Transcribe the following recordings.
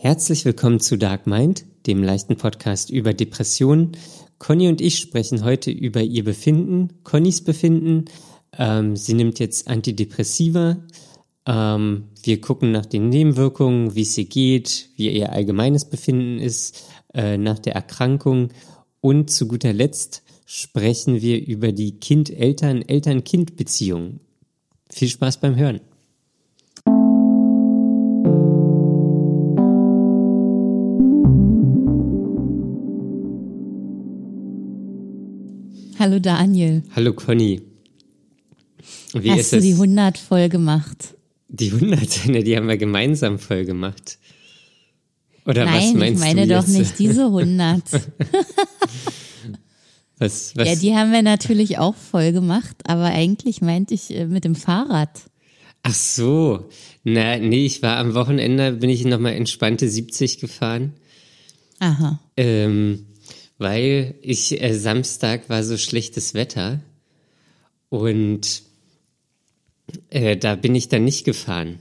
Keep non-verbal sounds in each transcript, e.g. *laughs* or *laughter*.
Herzlich willkommen zu Dark Mind, dem leichten Podcast über Depressionen. Conny und ich sprechen heute über ihr Befinden, Connys Befinden. Ähm, sie nimmt jetzt Antidepressiva. Ähm, wir gucken nach den Nebenwirkungen, wie es ihr geht, wie ihr allgemeines Befinden ist äh, nach der Erkrankung. Und zu guter Letzt sprechen wir über die Kind-Eltern, Eltern-Kind-Beziehung. Viel Spaß beim Hören. Hallo Daniel. Hallo Conny. Wie Hast du die 100 voll gemacht? Die 100, *laughs* ne, die haben wir gemeinsam voll gemacht. Oder Nein, was meinst ich meine du doch nicht diese 100. *laughs* *laughs* was, was? Ja, die haben wir natürlich auch voll gemacht, aber eigentlich meinte ich äh, mit dem Fahrrad. Ach so. Na, nee, ich war am Wochenende, bin ich nochmal entspannte 70 gefahren. Aha. Ähm, weil ich äh, Samstag war so schlechtes Wetter und äh, da bin ich dann nicht gefahren.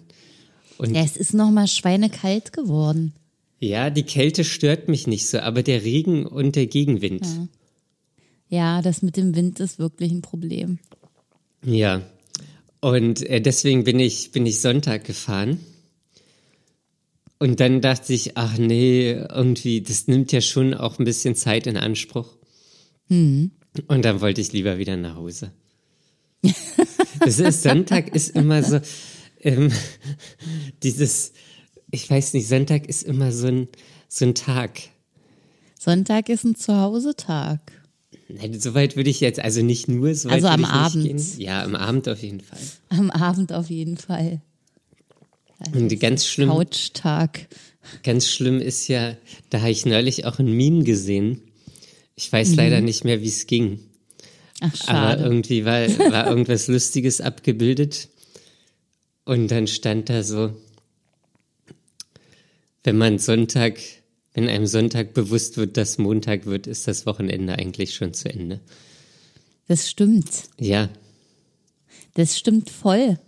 Und ja, es ist noch mal schweinekalt geworden. Ja, die Kälte stört mich nicht so, aber der Regen und der Gegenwind. Ja, ja das mit dem Wind ist wirklich ein Problem. Ja, und äh, deswegen bin ich bin ich Sonntag gefahren und dann dachte ich, ach nee, irgendwie, das nimmt ja schon auch ein bisschen Zeit in Anspruch. Mhm. Und dann wollte ich lieber wieder nach Hause. das ist, Sonntag ist immer so, ähm, *laughs* dieses, ich weiß nicht, Sonntag ist immer so ein, so ein Tag. Sonntag ist ein Zuhause-Tag. Nein, so weit würde ich jetzt, also nicht nur so Also am Abend. Ja, am Abend auf jeden Fall. Am Abend auf jeden Fall. Und ganz schlimm. Couchtag. Ganz schlimm ist ja, da habe ich neulich auch ein Meme gesehen. Ich weiß mhm. leider nicht mehr, wie es ging. Ach, schade. Aber irgendwie war, *laughs* war irgendwas Lustiges abgebildet. Und dann stand da so, wenn man Sonntag, wenn einem Sonntag bewusst wird, dass Montag wird, ist das Wochenende eigentlich schon zu Ende. Das stimmt. Ja. Das stimmt voll.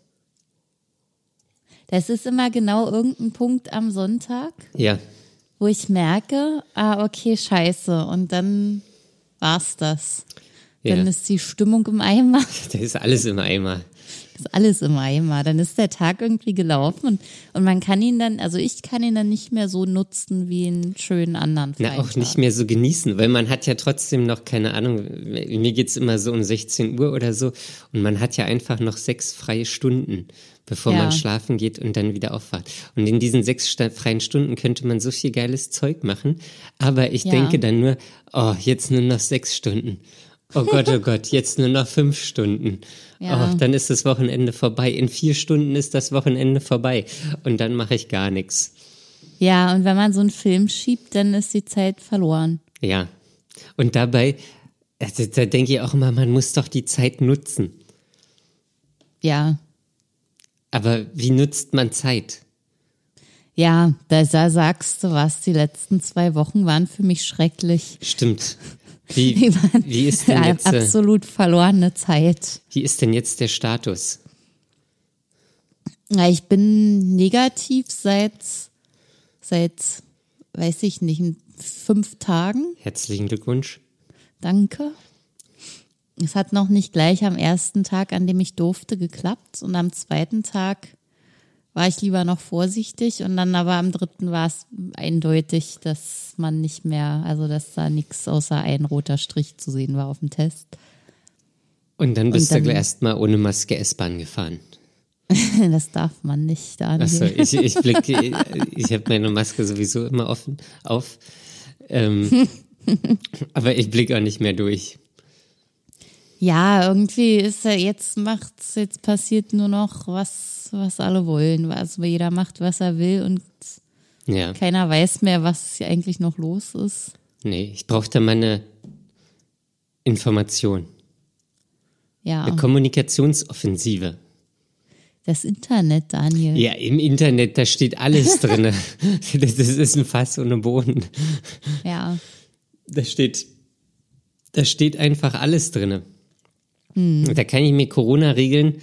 Das ist immer genau irgendein Punkt am Sonntag. Ja. Wo ich merke, ah, okay, scheiße. Und dann war's das. Ja. Dann ist die Stimmung im Eimer. *laughs* Da ist alles im Eimer ist alles im Eimer. Dann ist der Tag irgendwie gelaufen und, und man kann ihn dann, also ich kann ihn dann nicht mehr so nutzen wie einen schönen anderen Freitag. Na, auch nicht mehr so genießen, weil man hat ja trotzdem noch, keine Ahnung, mir geht's immer so um 16 Uhr oder so und man hat ja einfach noch sechs freie Stunden bevor ja. man schlafen geht und dann wieder aufwacht. Und in diesen sechs freien Stunden könnte man so viel geiles Zeug machen. Aber ich ja. denke dann nur, oh, jetzt nur noch sechs Stunden. Oh Gott, oh Gott, jetzt nur noch fünf Stunden. Ja. Oh, dann ist das Wochenende vorbei. In vier Stunden ist das Wochenende vorbei. Und dann mache ich gar nichts. Ja, und wenn man so einen Film schiebt, dann ist die Zeit verloren. Ja. Und dabei, also, da denke ich auch immer, man muss doch die Zeit nutzen. Ja. Aber wie nutzt man Zeit? Ja, da sagst du was. Die letzten zwei Wochen waren für mich schrecklich. Stimmt. *laughs* Wie, wie ist denn jetzt, äh, absolut verlorene Zeit. Wie ist denn jetzt der Status? Ja, ich bin negativ seit, seit, weiß ich nicht, fünf Tagen. Herzlichen Glückwunsch. Danke. Es hat noch nicht gleich am ersten Tag, an dem ich durfte, geklappt und am zweiten Tag war ich lieber noch vorsichtig und dann aber am dritten war es eindeutig, dass man nicht mehr, also dass da nichts außer ein roter Strich zu sehen war auf dem Test. Und dann bist und dann, du erstmal ohne Maske S-Bahn gefahren. *laughs* das darf man nicht, Daniel. Achso, ich, ich blicke, ich habe meine Maske sowieso immer offen auf. Ähm, *laughs* aber ich blicke auch nicht mehr durch. Ja, irgendwie ist er jetzt macht's, jetzt passiert nur noch was was, alle wollen. Also jeder macht, was er will und ja. keiner weiß mehr, was hier eigentlich noch los ist. Nee, ich brauchte meine Information. Ja. Eine Kommunikationsoffensive. Das Internet, Daniel. Ja, im Internet, da steht alles drin. *laughs* *laughs* das ist ein Fass ohne Boden. Ja. Da steht, da steht einfach alles drin. Hm. Da kann ich mir Corona-Regeln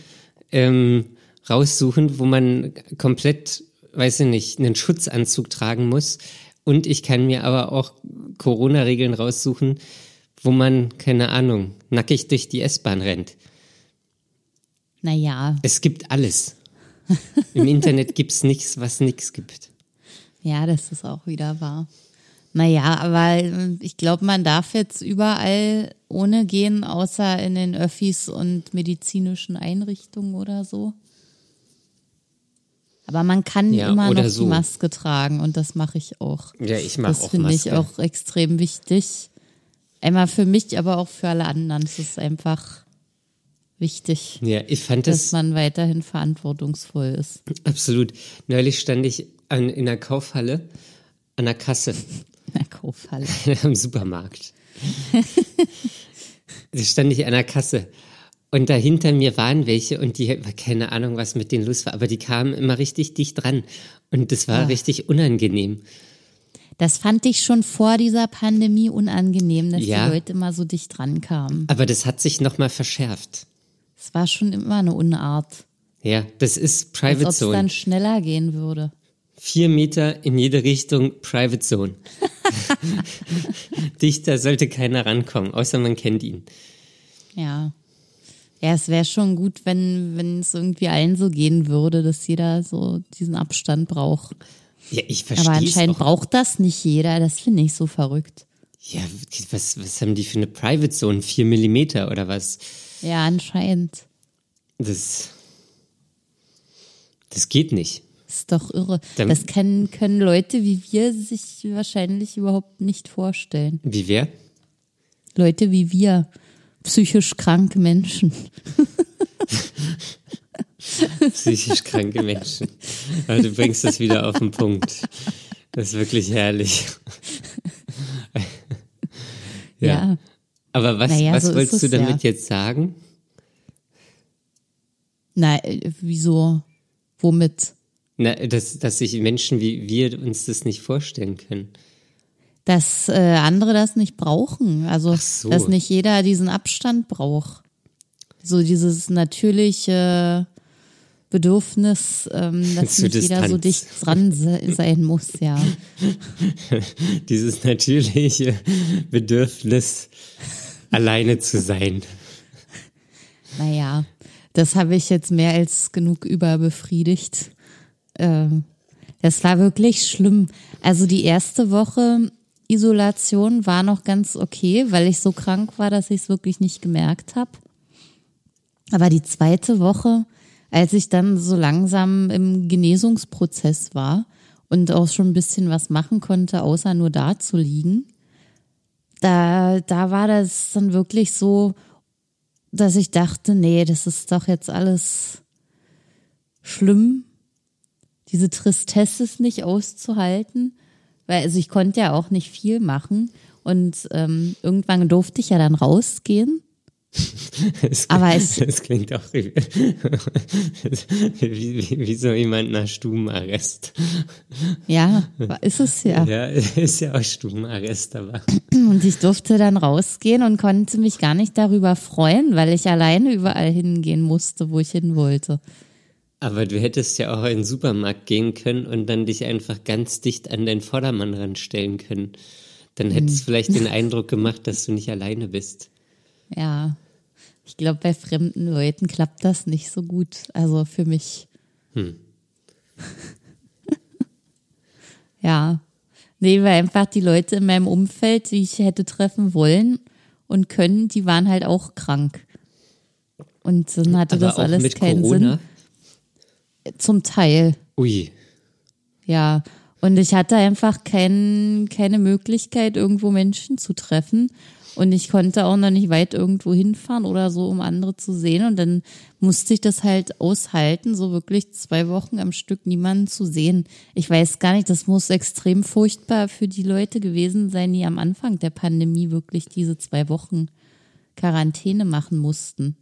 ähm, raussuchen, wo man komplett weiß ich nicht, einen Schutzanzug tragen muss. Und ich kann mir aber auch Corona-Regeln raussuchen, wo man, keine Ahnung, nackig durch die S-Bahn rennt. Naja. Es gibt alles. Im Internet gibt es nichts, was nichts gibt. Ja, das ist auch wieder wahr. Naja, aber ich glaube, man darf jetzt überall ohne gehen, außer in den Öffis und medizinischen Einrichtungen oder so. Aber man kann ja, immer noch so. die Maske tragen und das mache ich auch. Ja, ich mache auch Das finde ich auch extrem wichtig. Einmal für mich, aber auch für alle anderen. Es ist einfach wichtig. Ja, ich fand dass das, man weiterhin verantwortungsvoll ist. Absolut. Neulich stand ich an, in der Kaufhalle an der Kasse. In der Kaufhalle. *laughs* Am Supermarkt. *laughs* da stand ich an der Kasse und dahinter mir waren welche und die, keine Ahnung, was mit denen los war, aber die kamen immer richtig dicht dran. Und das war oh. richtig unangenehm. Das fand ich schon vor dieser Pandemie unangenehm, dass ja, die Leute immer so dicht dran kamen. Aber das hat sich nochmal verschärft. Es war schon immer eine Unart. Ja, das ist Private Als Zone. Als ob es dann schneller gehen würde. Vier Meter in jede Richtung Private Zone. *laughs* *laughs* Dichter sollte keiner rankommen, außer man kennt ihn. Ja. Ja, es wäre schon gut, wenn, wenn es irgendwie allen so gehen würde, dass jeder so diesen Abstand braucht. Ja, ich verstehe. Aber anscheinend braucht das nicht jeder. Das finde ich so verrückt. Ja, was, was haben die für eine Private Zone? Vier Millimeter oder was? Ja, anscheinend. Das, das geht nicht. Das ist doch irre. Dann, das können, können Leute wie wir sich wahrscheinlich überhaupt nicht vorstellen. Wie wer? Leute wie wir psychisch kranke Menschen. *laughs* psychisch kranke Menschen. Aber du bringst das wieder auf den Punkt. Das ist wirklich herrlich. *laughs* ja. ja. Aber was, naja, was so wolltest du damit ja. jetzt sagen? Na, äh, wieso? Womit? Na, dass, dass sich Menschen wie wir uns das nicht vorstellen können dass äh, andere das nicht brauchen. Also, so. dass nicht jeder diesen Abstand braucht. So dieses natürliche Bedürfnis, ähm, dass nicht jeder so dicht dran sein muss, ja. *laughs* dieses natürliche Bedürfnis, alleine zu sein. Naja, das habe ich jetzt mehr als genug überbefriedigt. Ähm, das war wirklich schlimm. Also die erste Woche Isolation war noch ganz okay, weil ich so krank war, dass ich es wirklich nicht gemerkt habe. Aber die zweite Woche, als ich dann so langsam im Genesungsprozess war und auch schon ein bisschen was machen konnte, außer nur da zu liegen, da, da war das dann wirklich so, dass ich dachte, nee, das ist doch jetzt alles schlimm. Diese Tristesse ist nicht auszuhalten. Weil also ich konnte ja auch nicht viel machen. Und ähm, irgendwann durfte ich ja dann rausgehen. *laughs* Das, aber es das klingt auch *laughs* wie, wie, wie so jemand nach Stubenarrest. Ja, ist es ja. Ja, *laughs* ist ja auch Stubenarrest, aber. Und ich durfte dann rausgehen und konnte mich gar nicht darüber freuen, weil ich alleine überall hingehen musste, wo ich hin wollte. Aber du hättest ja auch in den Supermarkt gehen können und dann dich einfach ganz dicht an deinen Vordermann ranstellen können. Dann hättest du hm. vielleicht den *laughs* Eindruck gemacht, dass du nicht alleine bist. Ja, ich glaube, bei fremden Leuten klappt das nicht so gut. Also für mich. Hm. *laughs* ja. Nee, weil einfach die Leute in meinem Umfeld, die ich hätte treffen wollen und können, die waren halt auch krank. Und dann hatte Aber das alles keinen Corona? Sinn. Zum Teil. Ui. Ja. Und ich hatte einfach kein, keine Möglichkeit, irgendwo Menschen zu treffen. Und ich konnte auch noch nicht weit irgendwo hinfahren oder so, um andere zu sehen. Und dann musste ich das halt aushalten, so wirklich zwei Wochen am Stück niemanden zu sehen. Ich weiß gar nicht, das muss extrem furchtbar für die Leute gewesen sein, die am Anfang der Pandemie wirklich diese zwei Wochen Quarantäne machen mussten.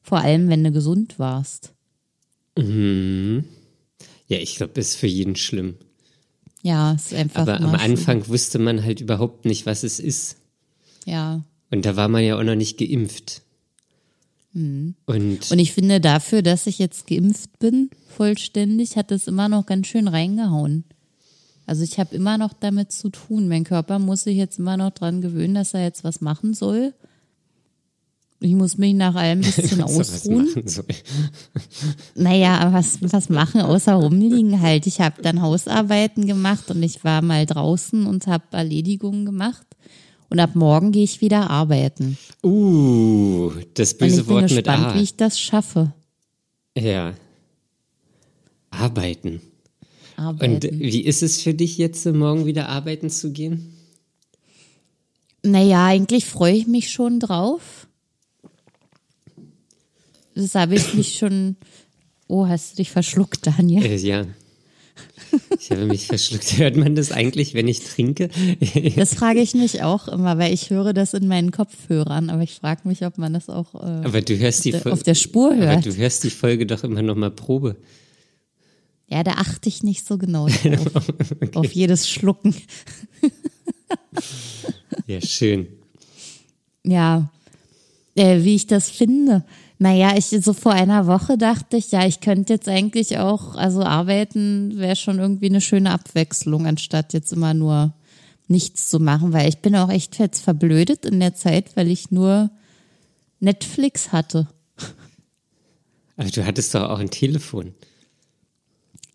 Vor allem, wenn du gesund warst. Mhm. Ja, ich glaube, ist für jeden schlimm. Ja, ist einfach. Aber am Anfang schlimm. wusste man halt überhaupt nicht, was es ist. Ja. Und da war man ja auch noch nicht geimpft. Mhm. Und, und ich finde dafür, dass ich jetzt geimpft bin, vollständig, hat es immer noch ganz schön reingehauen. Also ich habe immer noch damit zu tun. Mein Körper muss sich jetzt immer noch dran gewöhnen, dass er jetzt was machen soll. Ich muss mich nach allem *laughs* ein bisschen ausruhen. naja, was, was machen außer rumliegen halt. Ich habe dann Hausarbeiten gemacht und ich war mal draußen und habe Erledigungen gemacht. Und ab morgen gehe ich wieder arbeiten. Uh, das böse Wort mit gespannt, A. wie ich das schaffe. Ja. Arbeiten. arbeiten. Und wie ist es für dich jetzt, morgen wieder arbeiten zu gehen? Naja, eigentlich freue ich mich schon drauf. Das habe ich mich schon. Oh, hast du dich verschluckt, Daniel? Äh, ja. Ich habe mich verschluckt. Hört man das eigentlich, wenn ich trinke? *laughs* Das frage ich mich auch immer, weil ich höre das in meinen Kopfhörern, aber ich frage mich, ob man das auch äh, aber du hörst die auf, der, auf der Spur hört. Aber du hörst die Folge doch immer noch mal Probe. Ja, da achte ich nicht so genau *laughs* drauf. okay. Auf jedes Schlucken. ja, schön. Ja, äh, wie ich das finde. Naja, ich so vor einer Woche dachte ich, ja, ich könnte jetzt eigentlich auch, also arbeiten wäre schon irgendwie eine schöne Abwechslung, anstatt jetzt immer nur nichts zu machen, weil ich bin auch echt jetzt verblödet in der Zeit, weil ich nur Netflix hatte. Aber du hattest doch auch ein Telefon.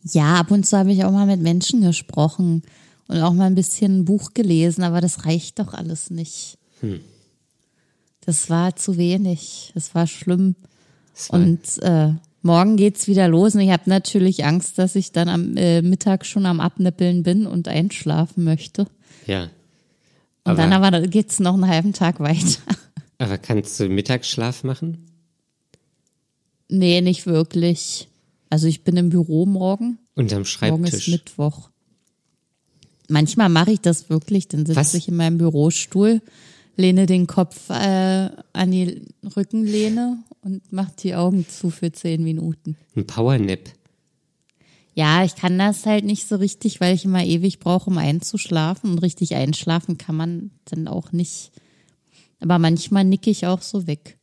Ja, ab und zu habe ich auch mal mit Menschen gesprochen und auch mal ein bisschen ein Buch gelesen, aber das reicht doch alles nicht. Hm. Das war zu wenig. Das war schlimm. Das war und äh, morgen geht's wieder los und ich habe natürlich Angst, dass ich dann am äh, Mittag schon am Abnippeln bin und einschlafen möchte. Ja. Aber, und dann aber geht's noch einen halben Tag weiter. Aber kannst du Mittagsschlaf machen? Nee, nicht wirklich. Also ich bin im Büro morgen. Und am Schreibtisch. Morgen ist Mittwoch. Manchmal mache ich das wirklich, dann sitze ich in meinem Bürostuhl lehne den Kopf äh, an die Rückenlehne und mache die Augen zu für zehn Minuten. Ein Powernap. Ja, ich kann das halt nicht so richtig, weil ich immer ewig brauche, um einzuschlafen. Und richtig einschlafen kann man dann auch nicht. Aber manchmal nicke ich auch so weg.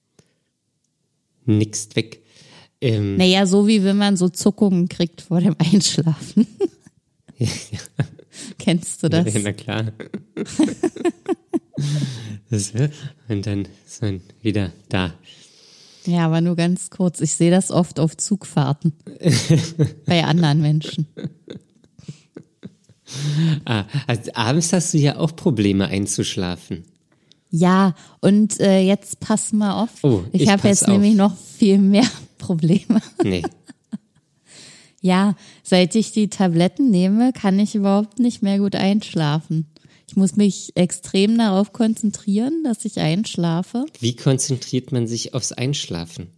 Nickst weg. Ähm, naja, so wie wenn man so Zuckungen kriegt vor dem Einschlafen. ja. *laughs* Kennst du das? Ja, na klar. *laughs* Und dann ist man wieder da. Ja, aber nur ganz kurz. Ich sehe das oft auf Zugfahrten *laughs* bei anderen Menschen. Ah, also abends hast du ja auch Probleme einzuschlafen. Ja, und äh, jetzt pass mal auf. Oh, ich ich habe jetzt auf. nämlich noch viel mehr *laughs* Probleme. Nee. ja, seit ich die Tabletten nehme, kann ich überhaupt nicht mehr gut einschlafen. Ich muss mich extrem darauf konzentrieren, dass ich einschlafe. Wie konzentriert man sich aufs Einschlafen?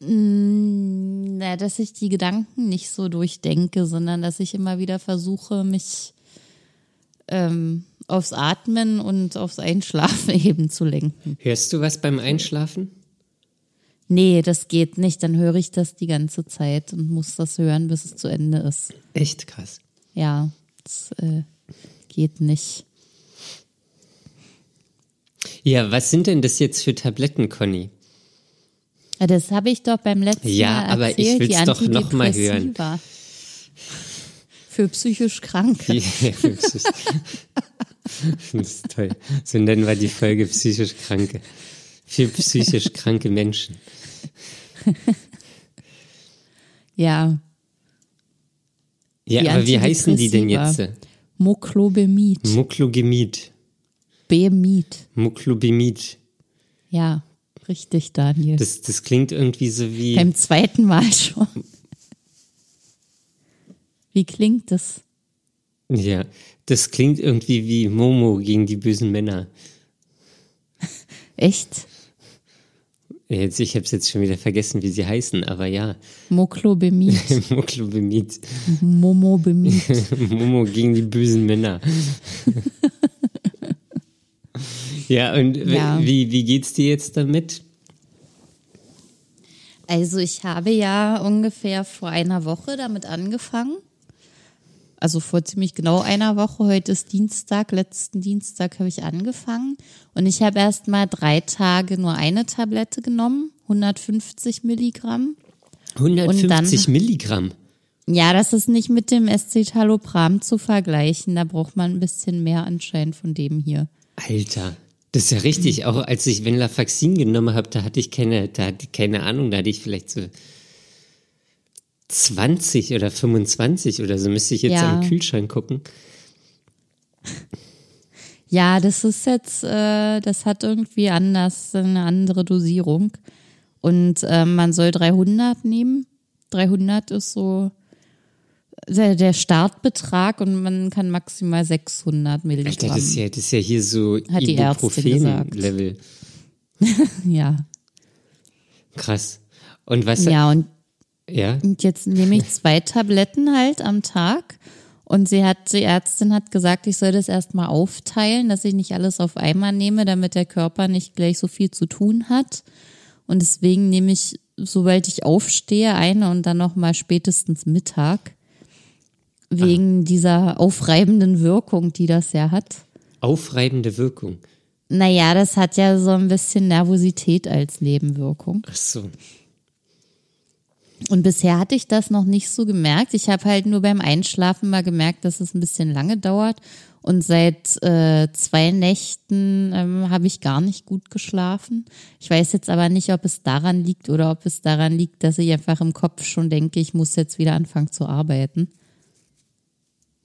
Mm, na, dass ich die Gedanken nicht so durchdenke, sondern dass ich immer wieder versuche, mich ähm, aufs Atmen und aufs Einschlafen *laughs* eben zu lenken. Hörst du was beim Einschlafen? Nee, das geht nicht. Dann höre ich das die ganze Zeit und muss das hören, bis es zu Ende ist. Echt krass. Ja, das äh, geht nicht. Ja, was sind denn das jetzt für Tabletten, Conny? Ja, das habe ich doch beim letzten ja, Mal erzählt. Ja, aber ich will es doch noch mal hören. Für psychisch Kranke. Ja, *laughs* das ist toll. So nennen wir die Folge psychisch Kranke. Für psychisch kranke Menschen. Ja. Ja, aber wie heißen die denn jetzt? Moklobemid. Moklogemid. Bemid. Muklubimid. Ja, richtig, Daniel. Das, das klingt irgendwie so wie. Beim zweiten Mal schon. Wie klingt das? Ja, das klingt irgendwie wie Momo gegen die bösen Männer. *laughs* Echt? Jetzt, ich habe es jetzt schon wieder vergessen, wie sie heißen, aber ja. Moklobemid. *laughs* Moklobemid. Momobemid. *laughs* Momo gegen die bösen Männer. Ja, und ja. Wie, wie geht's dir jetzt damit? Also ich habe ja ungefähr vor einer Woche damit angefangen. also vor ziemlich genau einer Woche, heute ist Dienstag, letzten Dienstag habe ich angefangen und ich habe erst mal drei Tage nur eine Tablette genommen, 150 Milligramm. 150 dann, Milligramm? Ja, das ist nicht mit dem Escitalopram zu vergleichen, da braucht man ein bisschen mehr anscheinend von dem hier. Alter, das ist ja richtig. Auch als ich Venlafaxin genommen habe, da hatte ich keine, da hatte ich keine Ahnung, da hatte ich vielleicht so 20 oder 25 oder so. Müsste ich jetzt ja. am Kühlschrank gucken. *laughs* Ja, das ist jetzt, äh, das hat irgendwie anders, eine andere Dosierung. Und äh, man soll 300 nehmen. 300 ist so der, der Startbetrag und man kann maximal 600 Milligramm. Alter, das ist ja, das ist ja hier so Ibuprofen-Level. *laughs* ja. Krass. Und was? Ja, und, ja? und jetzt nehme ich zwei Tabletten halt am Tag. Und sie hat, die Ärztin hat gesagt, ich soll das erstmal aufteilen, dass ich nicht alles auf einmal nehme, damit der Körper nicht gleich so viel zu tun hat. Und deswegen nehme ich, sobald ich aufstehe, eine und dann nochmal spätestens Mittag. Wegen Aha. dieser aufreibenden Wirkung, die das ja hat. Aufreibende Wirkung? Naja, das hat ja so ein bisschen Nervosität als Nebenwirkung. Ach so. Und bisher hatte ich das noch nicht so gemerkt. Ich habe halt nur beim Einschlafen mal gemerkt, dass es ein bisschen lange dauert. Und seit äh, zwei Nächten ähm, habe ich gar nicht gut geschlafen. Ich weiß jetzt aber nicht, ob es daran liegt oder ob es daran liegt, dass ich einfach im Kopf schon denke, ich muss jetzt wieder anfangen zu arbeiten.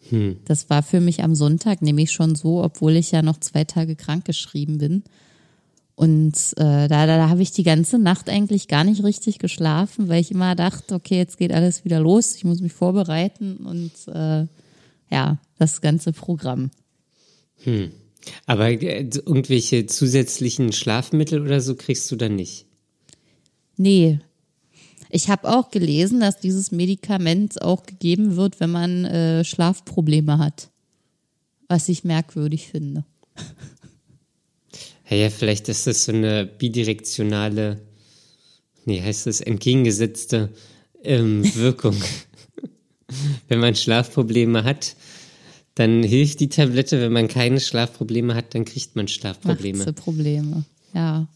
Hm. Das war für mich am Sonntag nämlich schon so, obwohl ich ja noch zwei Tage krank geschrieben bin. Und äh, da, da, da habe ich die ganze Nacht eigentlich gar nicht richtig geschlafen, weil ich immer dachte, okay, jetzt geht alles wieder los, ich muss mich vorbereiten und äh, ja, das ganze Programm. Hm. Aber äh, irgendwelche zusätzlichen Schlafmittel oder so kriegst du dann nicht? Nee, ich habe auch gelesen, dass dieses Medikament auch gegeben wird, wenn man äh, Schlafprobleme hat. Was ich merkwürdig finde. Ja, ja, vielleicht ist das so eine bidirektionale, nee, heißt das entgegengesetzte ähm, *laughs* Wirkung. wenn man Schlafprobleme hat, dann hilft die Tablette. Wenn man keine Schlafprobleme hat, dann kriegt man Schlafprobleme. Probleme, ja.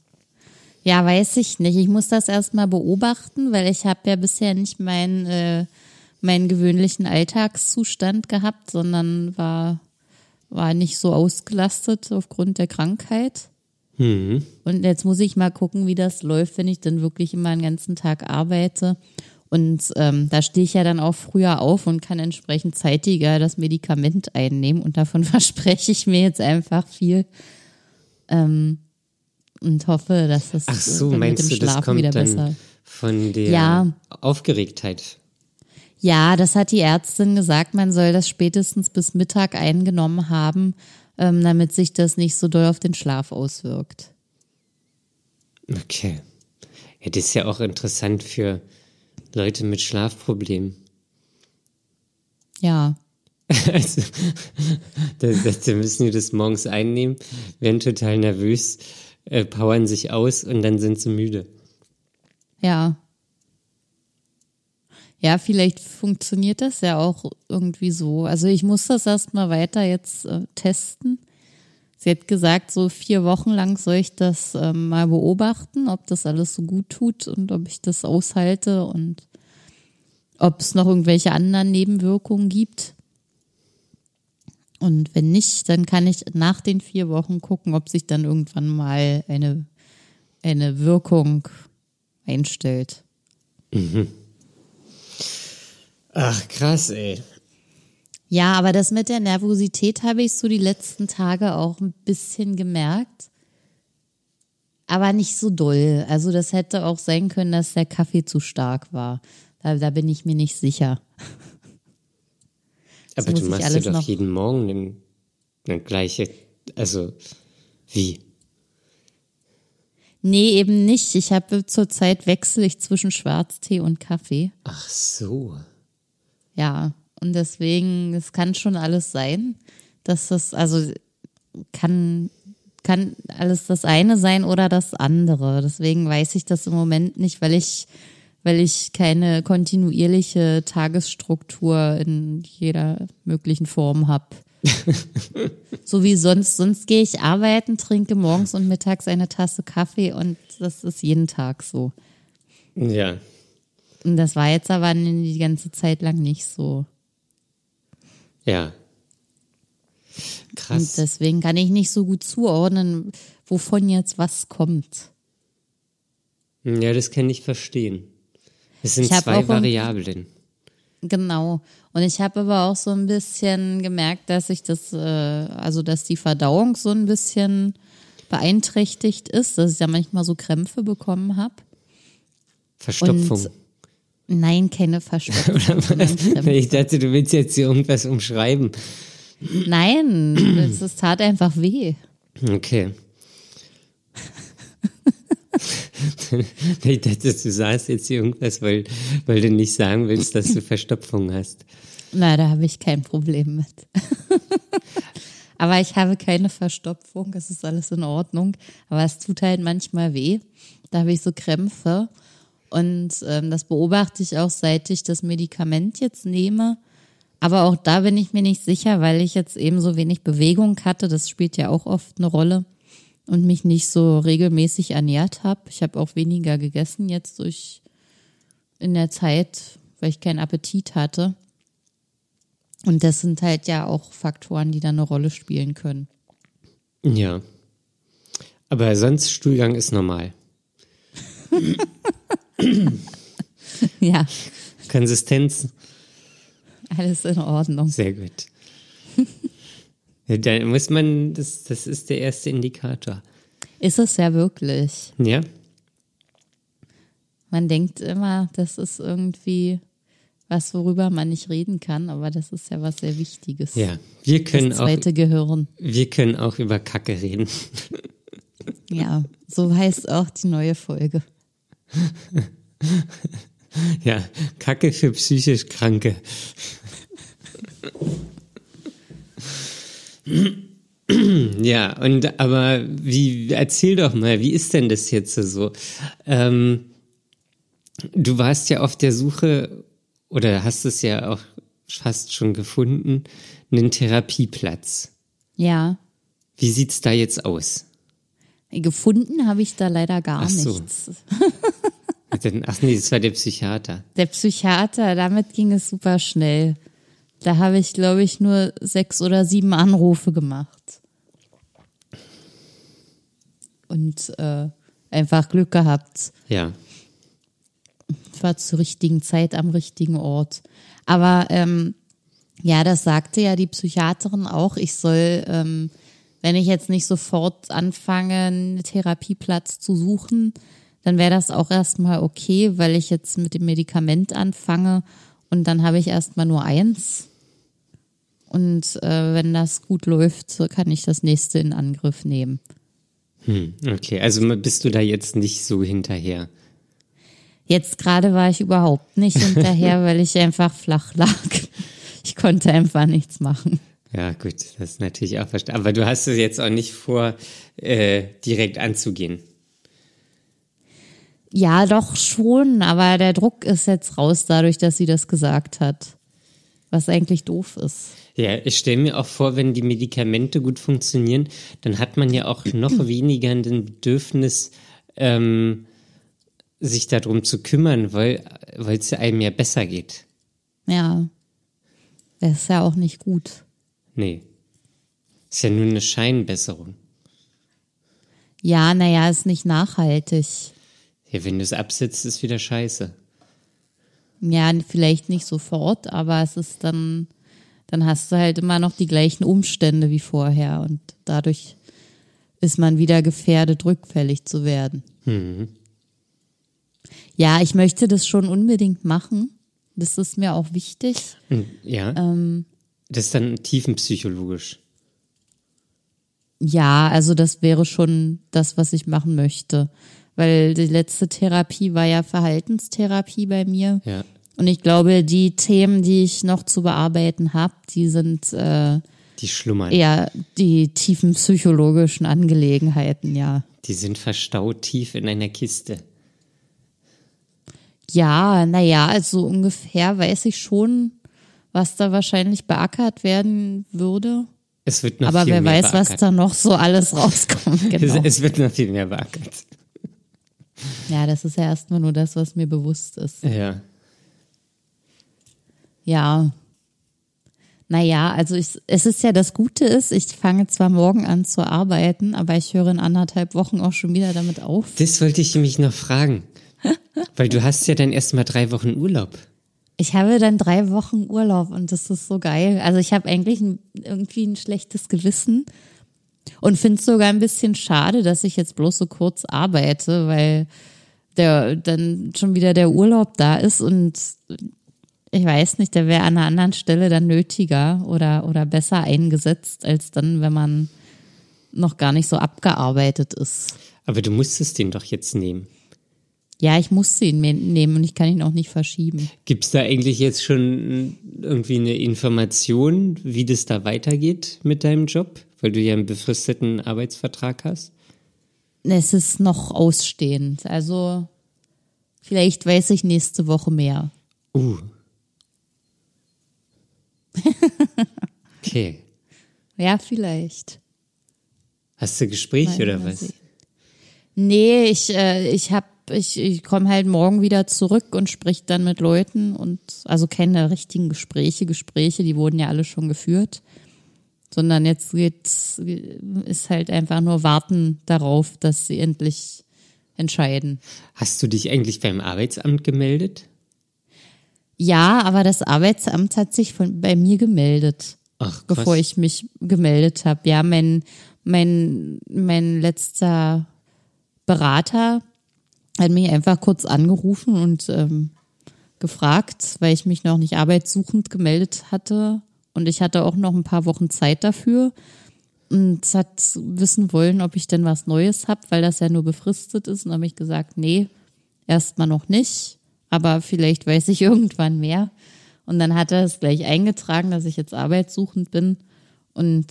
Ja, weiß ich nicht. Ich muss das erstmal beobachten, weil ich habe ja bisher nicht meinen, äh, meinen gewöhnlichen Alltagszustand gehabt, sondern war, war nicht so ausgelastet aufgrund der Krankheit. Mhm. Und jetzt muss ich mal gucken, wie das läuft, wenn ich dann wirklich immer den ganzen Tag arbeite. Und ähm, da stehe ich ja dann auch früher auf und kann entsprechend zeitiger das Medikament einnehmen. Und davon *laughs* verspreche ich mir jetzt einfach viel. Ähm, und hoffe, dass es Ach so, meinst du, das kommt dann besser. von der ja. Aufgeregtheit? Ja, das hat die Ärztin gesagt, man soll das spätestens bis Mittag eingenommen haben, ähm, damit sich das nicht so doll auf den Schlaf auswirkt. Okay. Ja, das ist ja auch interessant für Leute mit Schlafproblemen. Ja. *laughs* Also, da müssen die das morgens einnehmen, werden total nervös äh, powern sich aus und dann sind sie müde. Ja. Ja, vielleicht funktioniert das ja auch irgendwie so. Also ich muss das erstmal weiter jetzt äh, testen. Sie hat gesagt, so vier Wochen lang soll ich das äh, mal beobachten, ob das alles so gut tut und ob ich das aushalte und ob es noch irgendwelche anderen Nebenwirkungen gibt. Und wenn nicht, dann kann ich nach den vier Wochen gucken, ob sich dann irgendwann mal eine, eine Wirkung einstellt. Mhm. Ach, krass, ey. Ja, aber das mit der Nervosität habe ich so die letzten Tage auch ein bisschen gemerkt. Aber nicht so doll. Also das hätte auch sein können, dass der Kaffee zu stark war. Da, da bin ich mir nicht sicher. Aber du machst dir doch jeden Morgen den, den gleiche, also wie? Nee, eben nicht. Ich habe zurzeit wechsle ich zwischen Schwarztee und Kaffee. Ach so. Ja, und deswegen, es kann schon alles sein, dass das, also kann, kann alles das eine sein oder das andere. Deswegen weiß ich das im Moment nicht, weil ich weil ich keine kontinuierliche Tagesstruktur in jeder möglichen Form habe. *laughs* so wie sonst. Sonst gehe ich arbeiten, trinke morgens und mittags eine Tasse Kaffee und das ist jeden Tag so. Ja. Und das war jetzt aber die ganze Zeit lang nicht so. Ja. Krass. Und deswegen kann ich nicht so gut zuordnen, wovon jetzt was kommt. Ja, das kann ich verstehen. Es sind zwei Variablen. Genau. Und ich habe aber auch so ein bisschen gemerkt, dass ich das, äh, also dass die Verdauung so ein bisschen beeinträchtigt ist, dass ich da manchmal so Krämpfe bekommen habe. Verstopfung. Und nein, keine Verstopfung. *laughs* ich dachte, du willst jetzt hier irgendwas umschreiben. Nein, es tat einfach weh. Okay. *laughs* *laughs* ich dachte, du sagst jetzt hier irgendwas, weil, weil du nicht sagen willst, dass du *laughs* Verstopfung hast. Na, da habe ich kein Problem mit. *laughs* Aber ich habe keine Verstopfung, es ist alles in Ordnung. Aber es tut halt manchmal weh. Da habe ich so Krämpfe. Und ähm, das beobachte ich auch, seit ich das Medikament jetzt nehme. Aber auch da bin ich mir nicht sicher, weil ich jetzt eben so wenig Bewegung hatte. Das spielt ja auch oft eine Rolle und mich nicht so regelmäßig ernährt habe. Ich habe auch weniger gegessen jetzt durch in der Zeit, weil ich keinen Appetit hatte. Und das sind halt ja auch Faktoren, die da eine Rolle spielen können. Ja. Aber sonst Stuhlgang ist normal. *laughs* ja. Konsistenz. Alles in Ordnung. Sehr gut. *laughs* Da muss man, das, das ist der erste Indikator. Ist es ja wirklich. Ja. Man denkt immer, das ist irgendwie was, worüber man nicht reden kann, aber das ist ja was sehr Wichtiges. Ja, wir können das zweite auch. Gehirn. Wir können auch über Kacke reden. *laughs* Ja, so heißt auch die neue Folge. Ja, Kacke für psychisch Kranke. *laughs* *clears throat* Ja, und aber wie, erzähl doch mal, wie ist denn das jetzt so? Ähm, du warst ja auf der Suche oder hast es ja auch fast schon gefunden, einen Therapieplatz. Ja. Wie sieht's da jetzt aus? Gefunden habe ich da leider gar ach so. nichts. *laughs* ach nee, das war der Psychiater. Der Psychiater, damit ging es super schnell. Da habe ich, glaube ich, nur sechs oder sieben Anrufe gemacht. Und äh, einfach Glück gehabt. Ja. Ich war zur richtigen Zeit am richtigen Ort. Aber ähm, ja, das sagte ja die Psychiaterin auch. Ich soll, ähm, wenn ich jetzt nicht sofort anfange, einen Therapieplatz zu suchen, dann wäre das auch erstmal okay, weil ich jetzt mit dem Medikament anfange und dann habe ich erstmal nur eins. Und äh, wenn das gut läuft, so kann ich das nächste in Angriff nehmen. Hm, okay, also bist du da jetzt nicht so hinterher? Jetzt gerade war ich überhaupt nicht *laughs* hinterher, weil ich einfach flach lag. Ich konnte einfach nichts machen. Ja, gut, das ist natürlich auch verstanden. Aber du hast es jetzt auch nicht vor, äh, direkt anzugehen. Ja, doch schon, aber der Druck ist jetzt raus dadurch, dass sie das gesagt hat. Was eigentlich doof ist. Ja, ich stelle mir auch vor, wenn die Medikamente gut funktionieren, dann hat man ja auch noch *clears throat* weniger ein Bedürfnis, ähm, sich darum zu kümmern, weil es einem ja besser geht. Ja. Das ist ja auch nicht gut. Nee. Ist ja nur eine Scheinbesserung. Ja, naja, ist nicht nachhaltig. Ja, wenn du es absetzt, ist wieder scheiße. Ja, vielleicht nicht sofort, aber es ist dann dann hast du halt immer noch die gleichen Umstände wie vorher und dadurch ist man wieder gefährdet, rückfällig zu werden. Mhm. Ja, ich möchte das schon unbedingt machen. Das ist mir auch wichtig. Hm, ja. Ähm, das ist dann tiefenpsychologisch. Ja, also das wäre schon das, was ich machen möchte. Weil die letzte Therapie war ja Verhaltenstherapie bei mir. Ja. Und ich glaube, die Themen, die ich noch zu bearbeiten habe, die sind äh, die schlummern. eher die tiefen psychologischen Angelegenheiten, ja. Die sind verstaut tief in einer Kiste. Ja, naja, also ungefähr weiß ich schon, was da wahrscheinlich beackert werden würde. Es wird noch Aber viel wer mehr weiß, beackert. was da noch so alles rauskommt. *laughs* Genau. Es, es wird noch viel mehr beackert. Ja, das ist ja erstmal nur das, was mir bewusst ist. Ja. Ja. Naja, also ich, es ist ja das Gute ist, ich fange zwar morgen an zu arbeiten, aber ich höre in anderthalb Wochen auch schon wieder damit auf. Das wollte ich mich noch fragen. *laughs* Weil du hast ja dann erst mal drei Wochen Urlaub. Ich habe dann drei Wochen Urlaub und das ist so geil. Also ich habe eigentlich ein, irgendwie ein schlechtes Gewissen und finde es sogar ein bisschen schade, dass ich jetzt bloß so kurz arbeite, weil der dann schon wieder der Urlaub da ist und ich weiß nicht, der wäre an einer anderen Stelle dann nötiger oder, oder besser eingesetzt, als dann, wenn man noch gar nicht so abgearbeitet ist. Aber du musstest den doch jetzt nehmen. Ja, ich musste ihn mir nehmen und ich kann ihn auch nicht verschieben. Gibt es da eigentlich jetzt schon irgendwie eine Information, wie das da weitergeht mit deinem Job? Weil du ja einen befristeten Arbeitsvertrag hast? Es ist noch ausstehend. Also vielleicht weiß ich nächste Woche mehr. Uh. Okay. Ja, vielleicht. Hast du Gespräch Mal- oder was? sehen. Nee, ich, äh, ich hab, ich, ich komme halt morgen wieder zurück und sprich dann mit Leuten und also keine richtigen Gespräche, Gespräche, die wurden ja alle schon geführt. Sondern jetzt geht's, ist halt einfach nur warten darauf, dass sie endlich entscheiden. Hast du dich eigentlich beim Arbeitsamt gemeldet? Ja, aber das Arbeitsamt hat sich von, bei mir gemeldet. Ach, bevor ich mich gemeldet habe. Ja, mein, mein, mein letzter Berater hat mich einfach kurz angerufen und ähm, gefragt, weil ich mich noch nicht arbeitssuchend gemeldet hatte. Und ich hatte auch noch ein paar Wochen Zeit dafür. Und hat wissen wollen, ob ich denn was Neues habe, weil das ja nur befristet ist. Und habe ich gesagt, nee, erstmal noch nicht. Aber vielleicht weiß ich *laughs* irgendwann mehr. Und dann hat er es gleich eingetragen, dass ich jetzt arbeitssuchend bin und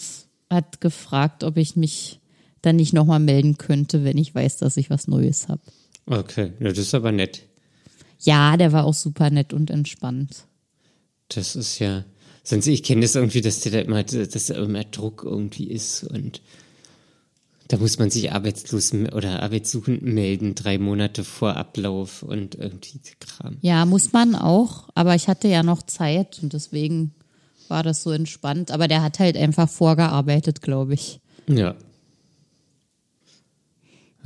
hat gefragt, ob ich mich dann nicht nochmal melden könnte, wenn ich weiß, dass ich was Neues habe. Okay, ja, das ist aber nett. Ja, der war auch super nett und entspannt. Das ist ja. Sonst, ich kenne das irgendwie, dass der da immer, dass da immer Druck irgendwie ist und da muss man sich arbeitslos oder arbeitssuchend melden, drei Monate vor Ablauf und irgendwie Kram. Ja, muss man auch, aber ich hatte ja noch Zeit und deswegen war das so entspannt. Aber der hat halt einfach vorgearbeitet, glaube ich. Ja.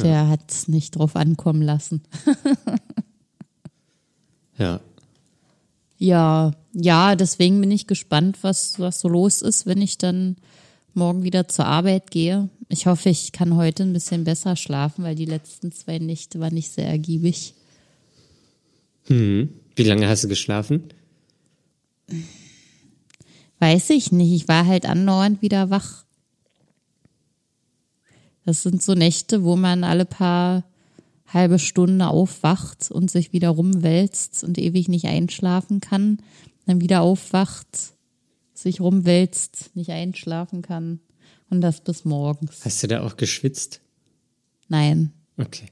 Der hat es nicht drauf ankommen lassen. *laughs* Ja. Ja, ja, deswegen bin ich gespannt, was, was so los ist, wenn ich dann morgen wieder zur Arbeit gehe. Ich hoffe, ich kann heute ein bisschen besser schlafen, weil die letzten zwei Nächte waren nicht sehr ergiebig. Hm. Wie lange hast du geschlafen? Weiß ich nicht, ich war halt andauernd wieder wach. Das sind so Nächte, wo man alle paar halbe Stunden aufwacht und sich wieder rumwälzt und ewig nicht einschlafen kann, dann wieder aufwacht, sich rumwälzt, nicht einschlafen kann und das bis morgens. Hast du da auch geschwitzt? Nein, Okay.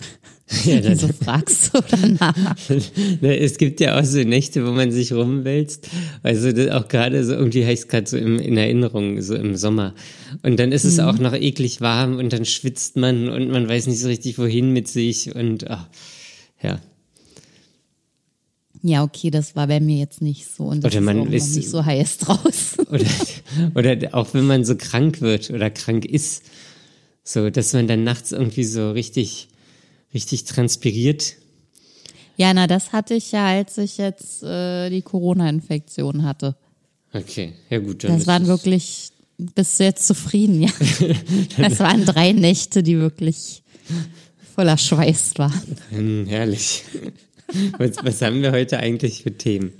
*laughs* ja, wieso fragst du danach? *laughs* Es gibt ja auch so Nächte, wo man sich rumwälzt. Also das auch gerade so, irgendwie heißt gerade so im, in Erinnerung, so im Sommer. Und dann ist es Mhm. auch noch eklig warm und dann schwitzt man und man weiß nicht so richtig, wohin mit sich und ach, ja. Ja, okay, das war bei mir jetzt nicht so und das Oder man ist ist- nicht so heiß draus. *laughs* Oder, oder auch wenn man so krank wird oder krank ist, so, dass man dann nachts irgendwie so richtig, richtig transpiriert. Ja, na, das hatte ich ja, als ich jetzt äh, die Corona-Infektion hatte. Okay, ja gut. dann Das waren wirklich, bist du jetzt zufrieden, ja? *laughs* Das waren drei Nächte, die wirklich voller Schweiß waren. Hm, herrlich. Was, was haben wir heute eigentlich für Themen?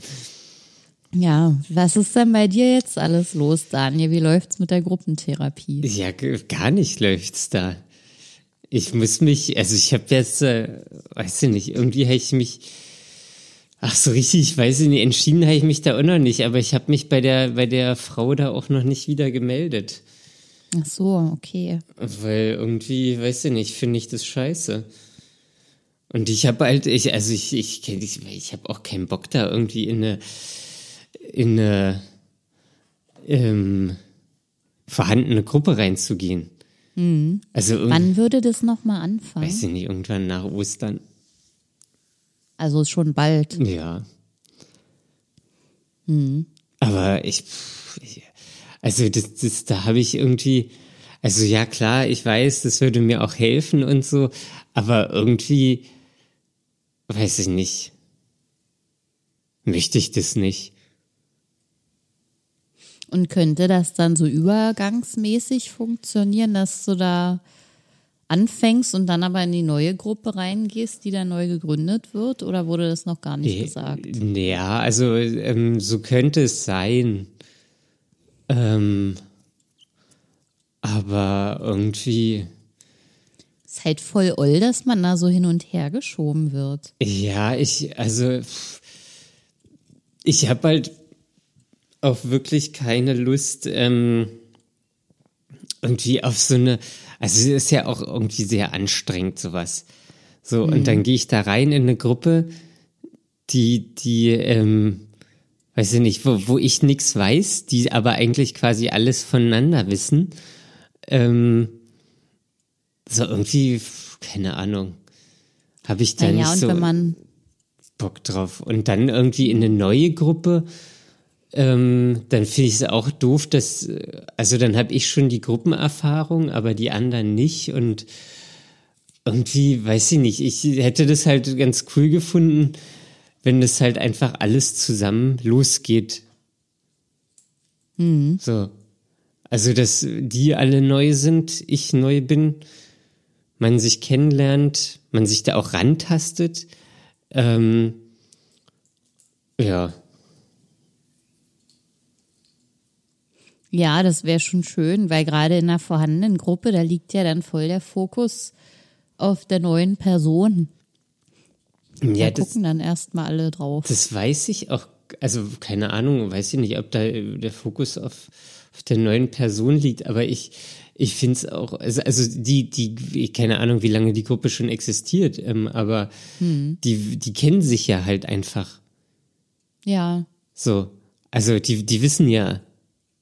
Ja, was ist denn bei dir jetzt alles los, Daniel? Wie läuft's mit der Gruppentherapie? Ja, gar nicht läuft's da. Ich muss mich, also ich habe jetzt, äh, weiß ich nicht, irgendwie habe ich mich, ach so richtig, ich weiß ich nicht, entschieden habe ich mich da auch noch nicht, aber ich habe mich bei der, bei der Frau da auch noch nicht wieder gemeldet. Ach so, okay. Weil irgendwie, weiß ich nicht, finde ich das scheiße. Und ich habe halt, ich, also ich, ich, ich, ich habe auch keinen Bock da irgendwie in eine, in eine ähm, vorhandene Gruppe reinzugehen. Mhm. Also Wann würde das nochmal anfangen? Weiß ich nicht, irgendwann nach Ostern. Also schon bald. Ja. Mhm. Aber ich, ich, also das, das, da habe ich irgendwie, also ja klar, ich weiß, das würde mir auch helfen und so, aber irgendwie, weiß ich nicht, möchte ich das nicht. Und könnte das dann so übergangsmäßig funktionieren, dass du da anfängst und dann aber in die neue Gruppe reingehst, die da neu gegründet wird? Oder wurde das noch gar nicht gesagt? Ja, also ähm, so könnte es sein. Ähm, aber irgendwie. Ist halt voll oll, dass man da so hin und her geschoben wird. Ja, ich, also. Ich habe halt auch wirklich keine Lust, ähm, irgendwie auf so eine, also es ist ja auch irgendwie sehr anstrengend, sowas. So, mhm. und dann gehe ich da rein in eine Gruppe, die, die, ähm, weiß ich nicht, wo, wo ich nichts weiß, die aber eigentlich quasi alles voneinander wissen. Ähm, so irgendwie, keine Ahnung, habe ich da ja, nicht so Bock drauf. Und dann irgendwie in eine neue Gruppe, ähm, dann finde ich es auch doof, dass, also dann habe ich schon die Gruppenerfahrung, aber die anderen nicht und irgendwie, weiß ich nicht, ich hätte das halt ganz cool gefunden, wenn das halt einfach alles zusammen losgeht. Mhm. So. Also, dass die alle neu sind, ich neu bin, man sich kennenlernt, man sich da auch rantastet. Ähm, ja. Ja, das wäre schon schön, weil gerade in einer vorhandenen Gruppe, da liegt ja dann voll der Fokus auf der neuen Person. Ja, da gucken dann erstmal alle drauf. Das weiß ich auch, also keine Ahnung, weiß ich nicht, ob da der Fokus auf, auf der neuen Person liegt, aber ich, ich finde es auch, also, also die, die, keine Ahnung, wie lange die Gruppe schon existiert, ähm, aber hm. die, die kennen sich ja halt einfach. Ja. So. Also die, die wissen ja,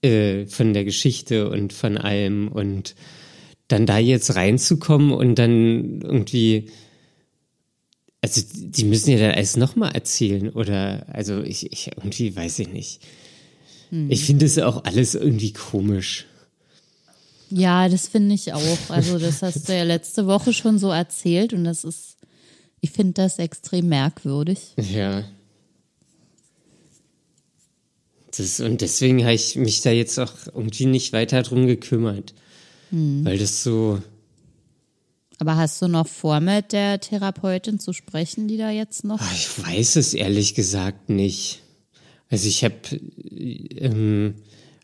äh, von der Geschichte und von allem und dann da jetzt reinzukommen und dann irgendwie, also die müssen ja dann alles nochmal erzählen oder, also ich, ich irgendwie weiß ich nicht. Hm. Ich finde es auch alles irgendwie komisch. Ja, das finde ich auch. Also das hast du ja letzte Woche schon so erzählt und das ist, ich finde das extrem merkwürdig. Ja. Das, und deswegen habe ich mich da jetzt auch irgendwie nicht weiter drum gekümmert. Hm. Weil das so. Aber hast du noch vor, mit der Therapeutin zu sprechen, die da jetzt noch? Ach, ich weiß es ehrlich gesagt nicht. Also ich habe ähm,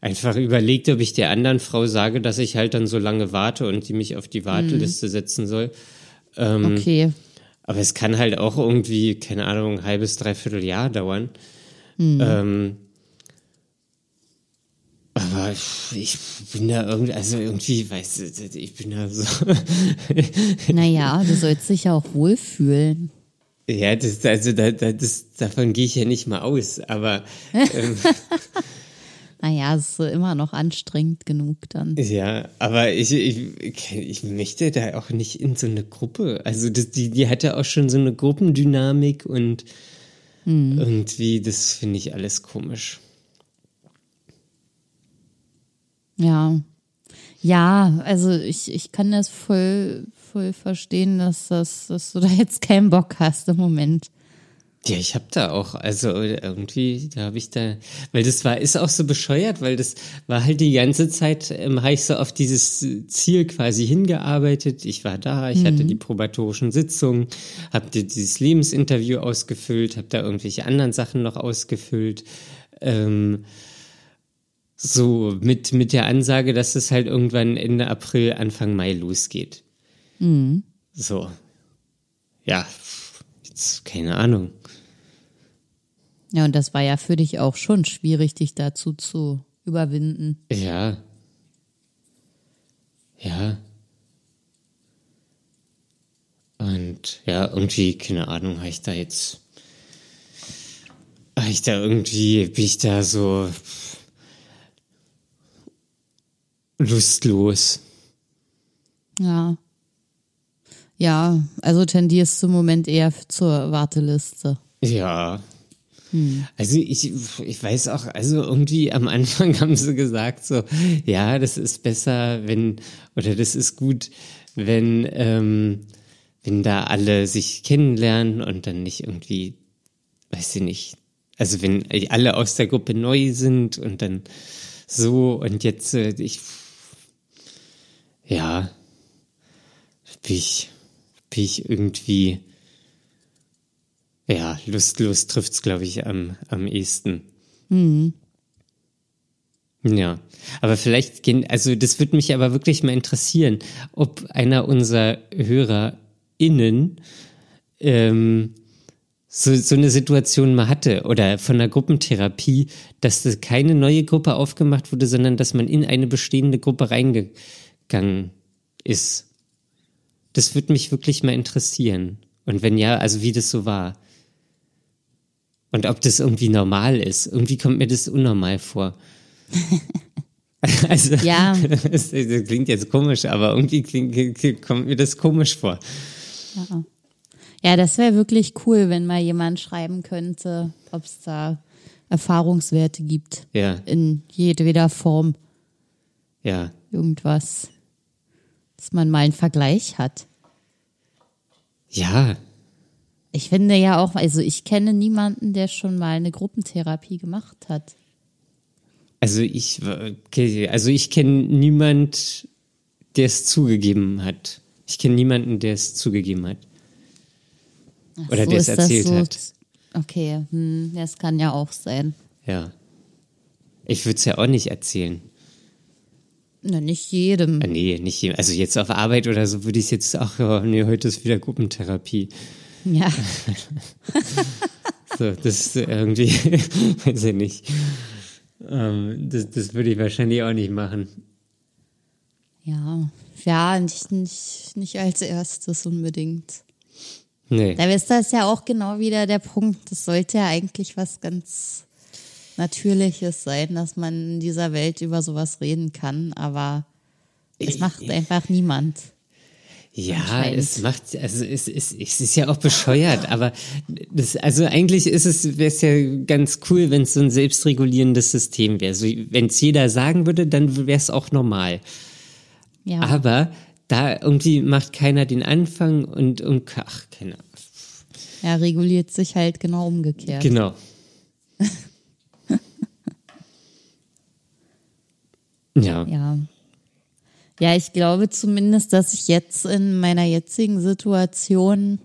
einfach überlegt, ob ich der anderen Frau sage, dass ich halt dann so lange warte und die mich auf die Warteliste hm. setzen soll. Ähm, okay. Aber es kann halt auch irgendwie, keine Ahnung, ein halbes, dreiviertel Jahr dauern. Hm. Ähm, aber ich bin da irgendwie, also irgendwie, weißt du, ich bin da so. *laughs* naja, du sollst dich ja auch wohlfühlen. Ja, das, also da, das, davon gehe ich ja nicht mal aus, aber. *laughs* Ähm, naja, es ist immer noch anstrengend genug dann. Ja, aber ich, ich, ich möchte da auch nicht in so eine Gruppe. Also das, die, die hat ja auch schon so eine Gruppendynamik und hm. irgendwie, das finde ich alles komisch. Ja. Ja, also ich, ich kann das voll, voll verstehen, dass, das, dass du da jetzt keinen Bock hast im Moment. Ja, ich hab da auch, also irgendwie, da habe ich da, weil das war, ist auch so bescheuert, weil das war halt die ganze Zeit, ähm, habe ich so auf dieses Ziel quasi hingearbeitet. Ich war da, ich mhm. hatte die probatorischen Sitzungen, habe dieses Lebensinterview ausgefüllt, habe da irgendwelche anderen Sachen noch ausgefüllt. Ähm, so, mit, mit der Ansage, dass es halt irgendwann Ende April, Anfang Mai losgeht. Mhm. So. Ja, jetzt keine Ahnung. Ja, und das war ja für dich auch schon schwierig, dich dazu zu überwinden. Ja. Ja. Und ja, irgendwie, keine Ahnung, habe ich da jetzt, habe ich da irgendwie, bin ich da so lustlos. Ja. Ja, also tendierst du im Moment eher zur Warteliste. Ja. Hm. Also ich, ich weiß auch, also irgendwie am Anfang *laughs* haben sie gesagt so, ja, das ist besser, wenn, oder das ist gut, wenn, ähm, wenn da alle sich kennenlernen und dann nicht irgendwie, weiß ich nicht, also wenn alle aus der Gruppe neu sind und dann so und jetzt äh, ich ja bin ich bin ich irgendwie ja lustlos trifft's glaube ich am am ehesten. Mhm. Ja, aber vielleicht gehen, also das würde mich aber wirklich mal interessieren, ob einer unserer HörerInnen ähm, so, so eine Situation mal hatte oder von der Gruppentherapie, dass das keine neue Gruppe aufgemacht wurde, sondern dass man in eine bestehende Gruppe reingegangen ist. Das würde mich wirklich mal interessieren. Und wenn ja, also wie das so war. Und ob das irgendwie normal ist. Irgendwie kommt mir das unnormal vor. *laughs* also, ja. Das, das, klingt jetzt komisch, aber irgendwie klingt, kommt mir das komisch vor. Ja. Ja, das wäre wirklich cool, wenn mal jemand schreiben könnte, ob es da Erfahrungswerte gibt. Ja. In jedweder Form. Ja. Irgendwas. Dass man mal einen Vergleich hat. Ja. Ich finde ja auch, also ich kenne niemanden, der schon mal eine Gruppentherapie gemacht hat. Also ich, also ich kenne niemand, der es zugegeben hat. Ich kenne niemanden, der es zugegeben hat. Ach Oder so der es erzählt so, hat. Okay, hm, das kann ja auch sein. Ja. Ich würde es ja auch nicht erzählen. Na, nicht jedem. Ah, nee, nicht jedem. Also jetzt auf Arbeit oder so würde ich es jetzt auch, oh, nee, heute ist wieder Gruppentherapie. Ja. *laughs* so, das ist irgendwie, *laughs* weiß ich nicht. Ähm, das, das würde ich wahrscheinlich auch nicht machen. Ja, ja, nicht, nicht, nicht als erstes unbedingt. Nee. Da ist das ja auch genau wieder der Punkt. Das sollte ja eigentlich was ganz Natürliches sein, dass man in dieser Welt über sowas reden kann, aber es macht einfach niemand. Ja, es macht, also es, es, es ist ja auch bescheuert, aber das, also eigentlich ist es, wäre es ja ganz cool, wenn es so ein selbstregulierendes System wäre. So, wenn es jeder sagen würde, dann wäre es auch normal. Ja. Aber da irgendwie macht keiner den Anfang und, und ach, keine Ahnung. Ja, reguliert sich halt genau umgekehrt. Genau. *laughs* ja. Ja. Ja, ich glaube zumindest, dass ich jetzt in meiner jetzigen Situation,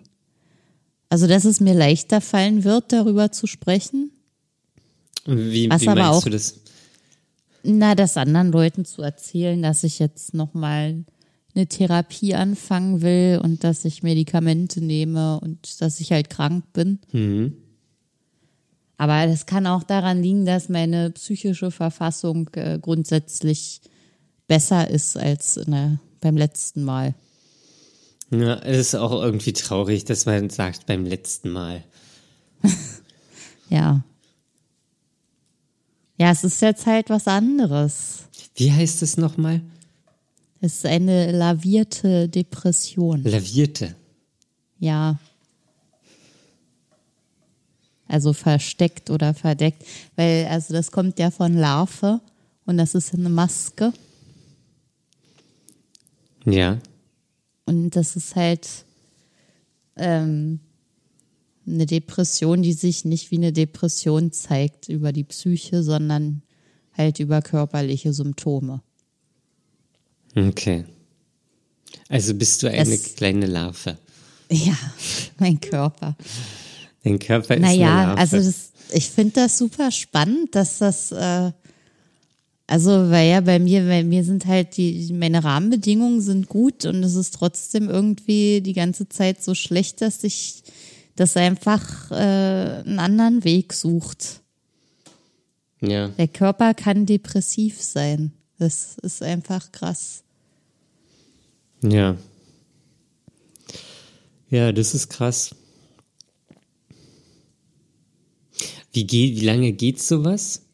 also dass es mir leichter fallen wird, darüber zu sprechen. Wie, Was wie meinst auch, du das? Na, das anderen Leuten zu erzählen, dass ich jetzt nochmal eine Therapie anfangen will und dass ich Medikamente nehme und dass ich halt krank bin. Mhm. Aber das kann auch daran liegen, dass meine psychische Verfassung äh, grundsätzlich besser ist als der, beim letzten Mal. Ja, es ist auch irgendwie traurig, dass man sagt beim letzten Mal. *laughs* ja. Ja, es ist jetzt halt was anderes. Wie heißt es nochmal? Es ist eine lavierte Depression. Lavierte? Ja. Also versteckt oder verdeckt. Weil, also das kommt ja von Larve und das ist eine Maske. Ja. Und das ist halt ähm, eine Depression, die sich nicht wie eine Depression zeigt über die Psyche, sondern halt über körperliche Symptome. Okay. Also bist du eine das, kleine Larve. Ja, mein Körper. Dein Körper ist naja, eine Larve. also das, ich finde das super spannend, dass das, äh, also weil ja bei mir, bei mir sind halt die, meine Rahmenbedingungen sind gut und es ist trotzdem irgendwie die ganze Zeit so schlecht, dass ich das einfach äh, einen anderen Weg sucht. Ja. Der Körper kann depressiv sein. Das ist einfach krass. Ja. Ja, das ist krass. Wie, geht, wie lange geht sowas?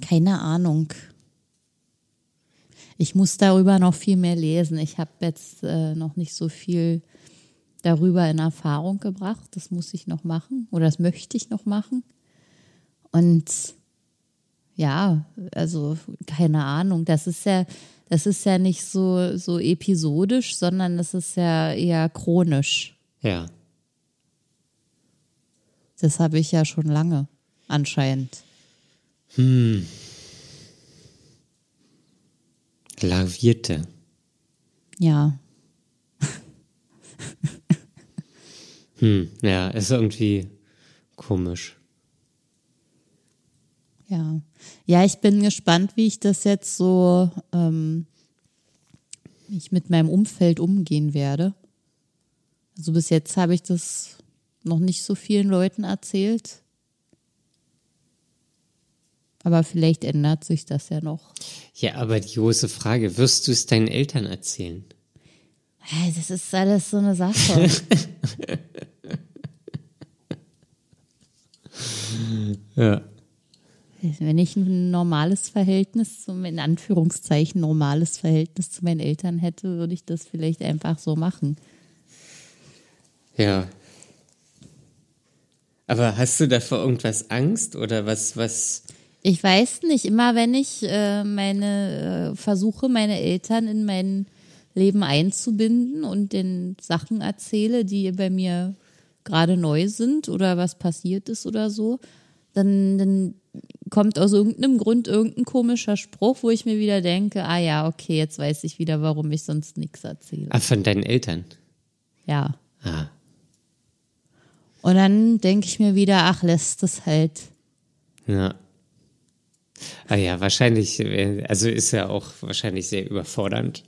Keine Ahnung. Ich muss darüber noch viel mehr lesen. Ich habe jetzt äh, noch nicht so viel darüber in Erfahrung gebracht. Das muss ich noch machen oder das möchte ich noch machen. Und ja, also keine Ahnung. Das ist ja, das ist ja nicht so, so episodisch, sondern das ist ja eher chronisch. Ja. Das habe ich ja schon lange, anscheinend. Hm. Lavierte. Ja. hm, ja, ist irgendwie komisch. Ja. Ja, ich bin gespannt, wie ich das jetzt so, ähm, ich mit meinem Umfeld umgehen werde. Also bis jetzt habe ich das noch nicht so vielen Leuten erzählt. Aber vielleicht ändert sich das ja noch. Ja, aber die große Frage, wirst du es deinen Eltern erzählen? Das ist alles so eine Sache. *laughs* ja. Wenn ich ein normales Verhältnis, zum, in Anführungszeichen normales Verhältnis zu meinen Eltern hätte, würde ich das vielleicht einfach so machen. Ja. Aber hast du davor irgendwas Angst oder was, was? Ich weiß nicht. Immer wenn ich äh, meine äh, versuche, meine Eltern in mein Leben einzubinden und den Sachen erzähle, die bei mir gerade neu sind oder was passiert ist oder so, dann, dann kommt aus irgendeinem Grund irgendein komischer Spruch, wo ich mir wieder denke, ah ja, okay, jetzt weiß ich wieder, warum ich sonst nichts erzähle. Ah, von deinen Eltern? Ja. Ah. Und dann denke ich mir wieder, ach, lässt es halt. Ja. Ah ja, wahrscheinlich, also ist ja auch wahrscheinlich sehr überfordernd.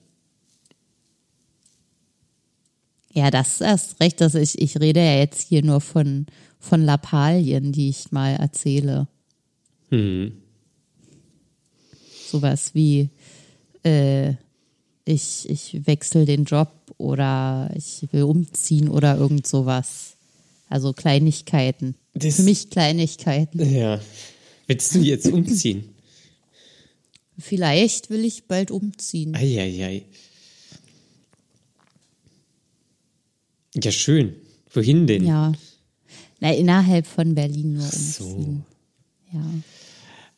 Ja, das ist recht, dass ich, ich rede ja jetzt hier nur von, von Lappalien, die ich mal erzähle. Hm. Sowas wie, äh, ich, ich wechsle den Job oder ich will umziehen oder irgend sowas. Also Kleinigkeiten. Das, Für mich Kleinigkeiten. Ja. Willst du jetzt umziehen? Vielleicht will ich bald umziehen. Eieiei. Ja, schön. Wohin denn? Ja. Na, innerhalb von Berlin nur umziehen. So. Ja.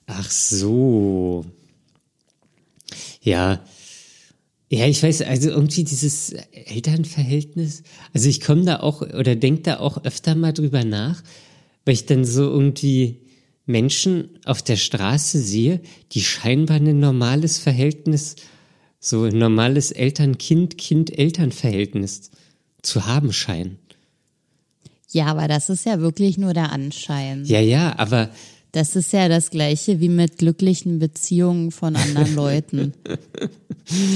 Ach so. Ja. Ja, ich weiß, also irgendwie dieses Elternverhältnis, also ich komme da auch oder denke da auch öfter mal drüber nach, weil ich dann so irgendwie Menschen auf der Straße sehe, die scheinbar ein normales Verhältnis, so ein normales Eltern-Kind, Kind-Eltern-Verhältnis zu haben scheinen. Ja, aber das ist ja wirklich nur der Anschein. Ja, ja, aber das ist ja das gleiche wie mit glücklichen Beziehungen von anderen *laughs* Leuten.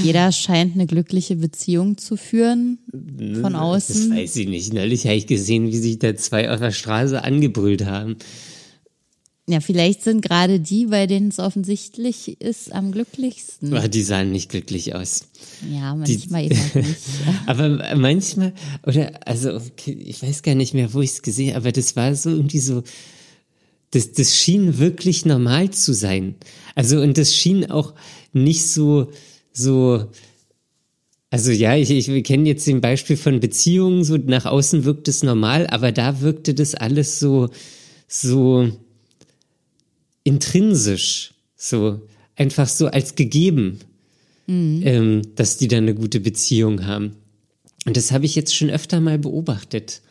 Jeder scheint eine glückliche Beziehung zu führen von außen. Das weiß ich nicht. Neulich habe ich gesehen, wie sich da zwei auf der Straße angebrüllt haben. Ja, vielleicht sind gerade die, bei denen es offensichtlich ist, am glücklichsten. Aber die sahen nicht glücklich aus. Ja, manchmal die, *laughs* eben nicht. aber manchmal, oder, also, ich weiß gar nicht mehr, wo ich es gesehen habe, aber das war so irgendwie so, das, das schien wirklich normal zu sein. Also, und das schien auch nicht so, so, also ja, ich, ich kenne jetzt den Beispiel von Beziehungen, so nach außen wirkt es normal, aber da wirkte das alles so, so intrinsisch, so einfach so als gegeben, mhm. ähm, dass die da eine gute Beziehung haben. Und das habe ich jetzt schon öfter mal beobachtet.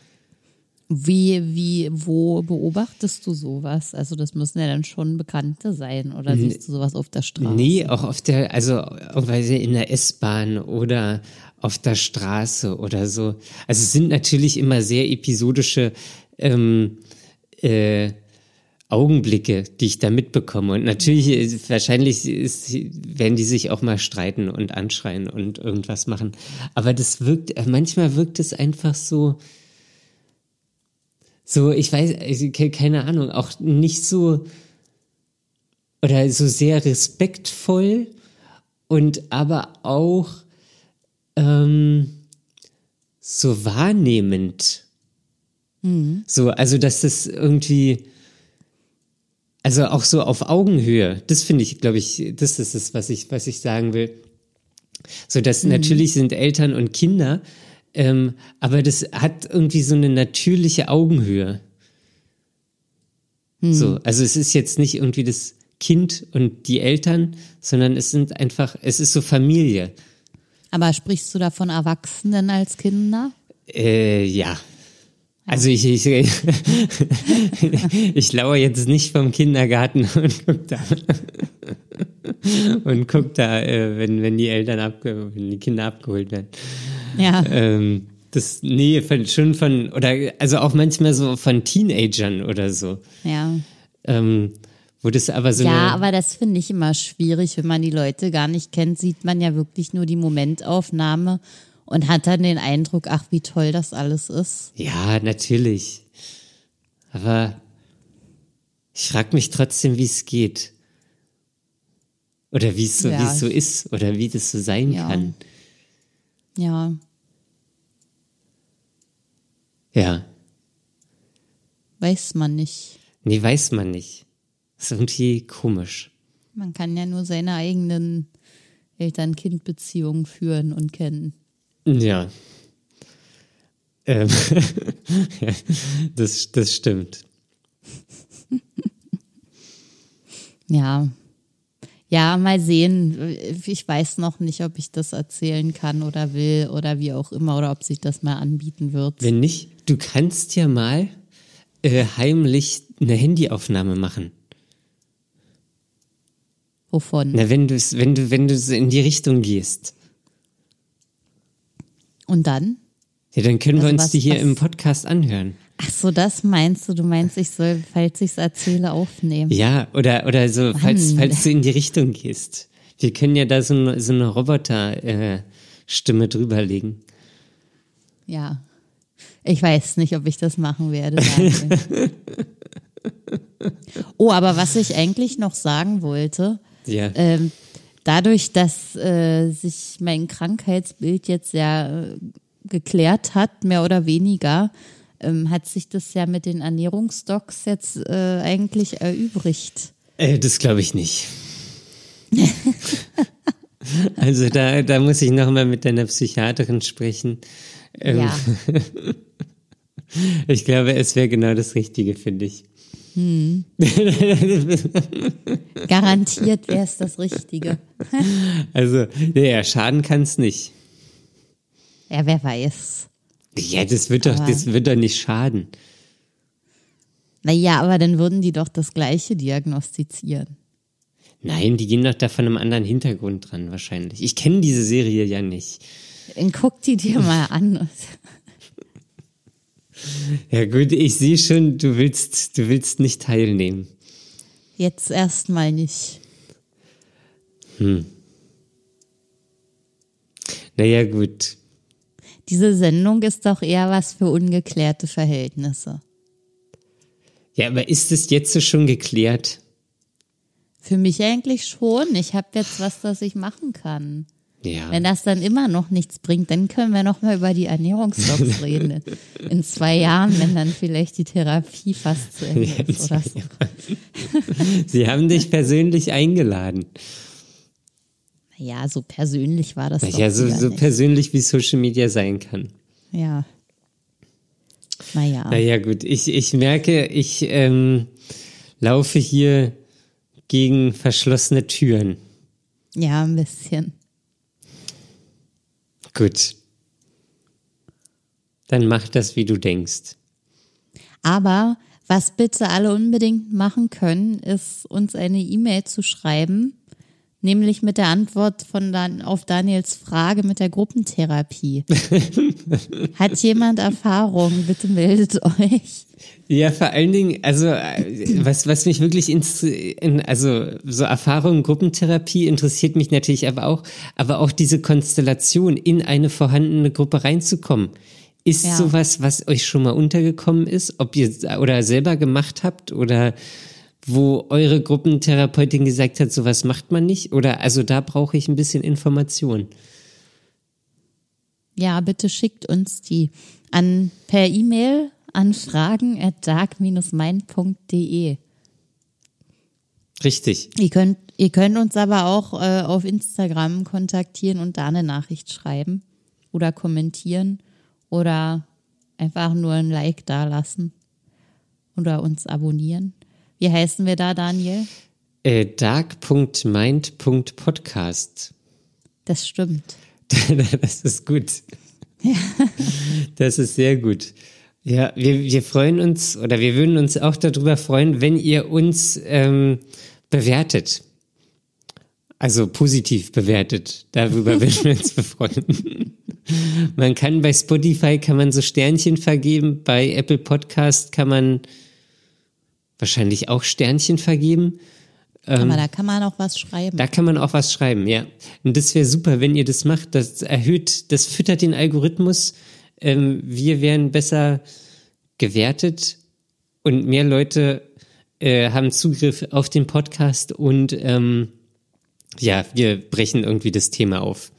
Wie, wie, wo beobachtest du sowas? Also das müssen ja dann schon Bekannte sein oder siehst du sowas auf der Straße? Nee, auch auf der, also irgendwelche in der S-Bahn oder auf der Straße oder so. Also es sind natürlich immer sehr episodische ähm, äh, Augenblicke, die ich da mitbekomme. Und natürlich, ist, wahrscheinlich ist, werden die sich auch mal streiten und anschreien und irgendwas machen. Aber das wirkt, manchmal wirkt es einfach so, so, ich weiß, keine Ahnung, auch nicht so oder so sehr respektvoll und aber auch ähm, so wahrnehmend. Mhm. So, also dass das irgendwie, also auch so auf Augenhöhe. Das finde ich, glaube ich, das ist es, was ich, was ich sagen will. So, dass mhm. natürlich sind Eltern und Kinder, ähm, aber das hat irgendwie so eine natürliche Augenhöhe. Mhm. So, also es ist jetzt nicht irgendwie das Kind und die Eltern, sondern es sind einfach, es ist so Familie. Aber sprichst du da von Erwachsenen als Kinder? Äh, ja. Also ich, ich, *laughs* ich lauere jetzt nicht vom Kindergarten *laughs* und guck da und guck da, äh, wenn, wenn die Eltern abge, wenn die Kinder abgeholt werden. Ja. Ähm, das, nee, von, schon von, oder also auch manchmal so von Teenagern oder so. Ja. Ähm, wo das aber so ja, aber das finde ich immer schwierig, wenn man die Leute gar nicht kennt, sieht man ja wirklich nur die Momentaufnahme und hat dann den Eindruck, ach, wie toll das alles ist. Ja, natürlich. Aber ich frage mich trotzdem, wie es geht. Oder wie es so, ja. so ist oder wie das so sein ja. kann. Ja. Ja. Weiß man nicht. Nee, weiß man nicht. Das ist irgendwie komisch. Man kann ja nur seine eigenen Eltern-Kind-Beziehungen führen und kennen. Ja. Ähm, *laughs* das, das stimmt. *laughs* ja. Ja, mal sehen. Ich weiß noch nicht, ob ich das erzählen kann oder will oder wie auch immer oder ob sich das mal anbieten wird. Wenn nicht, du kannst ja mal äh, heimlich eine Handyaufnahme machen. Wovon? Na, wenn du wenn du, wenn du in die Richtung gehst. Und dann? Ja, dann können also wir uns was, die hier was? im Podcast anhören. Ach so, das meinst du? Du meinst, ich soll, falls ich es erzähle, aufnehmen? Ja, oder, oder so, falls, falls du in die Richtung gehst. Wir können ja da so, eine, so eine Roboter-Stimme äh, drüberlegen. Ja. Ich weiß nicht, ob ich das machen werde. *laughs* oh, aber was ich eigentlich noch sagen wollte, ja. ähm, dadurch, dass äh, sich mein Krankheitsbild jetzt ja äh, geklärt hat, mehr oder weniger, ähm, hat sich das ja mit den Ernährungsdocs jetzt äh, eigentlich erübrigt. Äh, das glaube ich nicht. *laughs* also da, da muss ich nochmal mit deiner Psychiaterin sprechen. Ähm, ja. *laughs* Ich glaube, es wäre genau das Richtige für dich. Hm. *laughs* Garantiert wäre es das Richtige. *laughs* also, ja, schaden kann es nicht. Ja, wer weiß. Ja, das wird doch, das wird doch nicht schaden. Naja, aber dann würden die doch das Gleiche diagnostizieren. Nein, die gehen doch da von einem anderen Hintergrund dran, wahrscheinlich. Ich kenne diese Serie ja nicht. Dann guck die dir mal an. *laughs* Ja gut, ich sehe schon, du willst, du willst nicht teilnehmen. Jetzt erstmal nicht. Hm. Naja, gut. Diese Sendung ist doch eher was für ungeklärte Verhältnisse. Ja, aber ist es jetzt so schon geklärt? Für mich eigentlich schon. Ich habe jetzt was, das ich machen kann. Ja. Wenn das dann immer noch nichts bringt, dann können wir noch mal über die Ernährungsdocs *laughs* reden. In zwei Jahren, wenn dann vielleicht die Therapie fast zu Ende ist oder so. *laughs* Sie haben dich persönlich eingeladen. Ja, so persönlich war das. Ja, so, so persönlich wie Social Media sein kann. Ja. Naja. Naja, gut. Ich, ich merke, ich ähm, laufe hier gegen verschlossene Türen. Ja, ein bisschen. Gut. Dann mach das, wie du denkst. Aber was bitte alle unbedingt machen können, ist uns eine E-Mail zu schreiben, nämlich mit der Antwort von Dan auf Daniels Frage mit der Gruppentherapie. *laughs* Hat jemand Erfahrung? Bitte meldet euch. Ja, vor allen Dingen, also äh, was, was mich wirklich ins, in, also so Erfahrung Gruppentherapie interessiert mich natürlich aber auch, aber auch diese Konstellation in eine vorhandene Gruppe reinzukommen. Ist ja. sowas, was euch schon mal untergekommen ist, ob ihr oder selber gemacht habt oder wo eure Gruppentherapeutin gesagt hat, sowas macht man nicht? Oder also da brauche ich ein bisschen Information. ja, bitte schickt uns die an per E-Mail an fragen at dark-mind.de. Richtig. Ihr könnt, ihr könnt uns aber auch äh, auf Instagram kontaktieren und da eine Nachricht schreiben oder kommentieren oder einfach nur ein Like da lassen oder uns abonnieren. Wie heißen wir da, Daniel? Äh, dark.mind.podcast. Das stimmt. *laughs* das ist gut. Ja. Das ist sehr gut. Ja, wir, wir freuen uns oder wir würden uns auch darüber freuen, wenn ihr uns ähm, bewertet. Also positiv bewertet. Darüber würden wir uns *laughs* befreuen. Man kann bei Spotify kann man so Sternchen vergeben, bei Apple Podcast kann man wahrscheinlich auch Sternchen vergeben. Aber ähm, da kann man auch was schreiben. Da kann man auch was schreiben, ja. Und das wäre super, wenn ihr das macht. Das erhöht, das füttert den Algorithmus. Ähm, wir werden besser gewertet und mehr Leute äh, haben Zugriff auf den Podcast und ähm, ja, wir brechen irgendwie das Thema auf.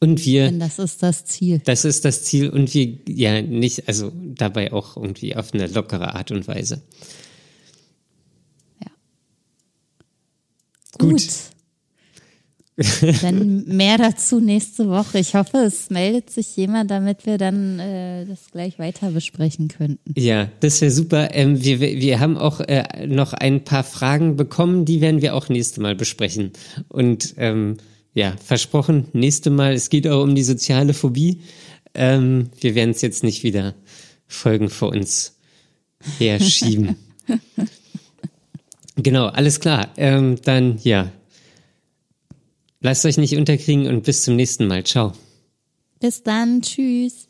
Und wir. Denn das ist das Ziel. Das ist das Ziel und wir, ja, nicht, also dabei auch irgendwie auf eine lockere Art und Weise. Ja. Gut. Gut. *laughs* Dann mehr dazu nächste Woche. Ich hoffe, es meldet sich jemand, damit wir dann äh, das gleich weiter besprechen könnten. Ja, das wäre super. Ähm, wir, wir haben auch äh, noch ein paar Fragen bekommen, die werden wir auch nächste Mal besprechen. Und ähm, ja, versprochen, nächste Mal, es geht auch um die soziale Phobie. Ähm, wir werden es jetzt nicht wieder Folgen vor uns herschieben. *laughs* genau, alles klar. Ähm, dann ja, Lasst euch nicht unterkriegen und bis zum nächsten Mal. Ciao. Bis dann. Tschüss.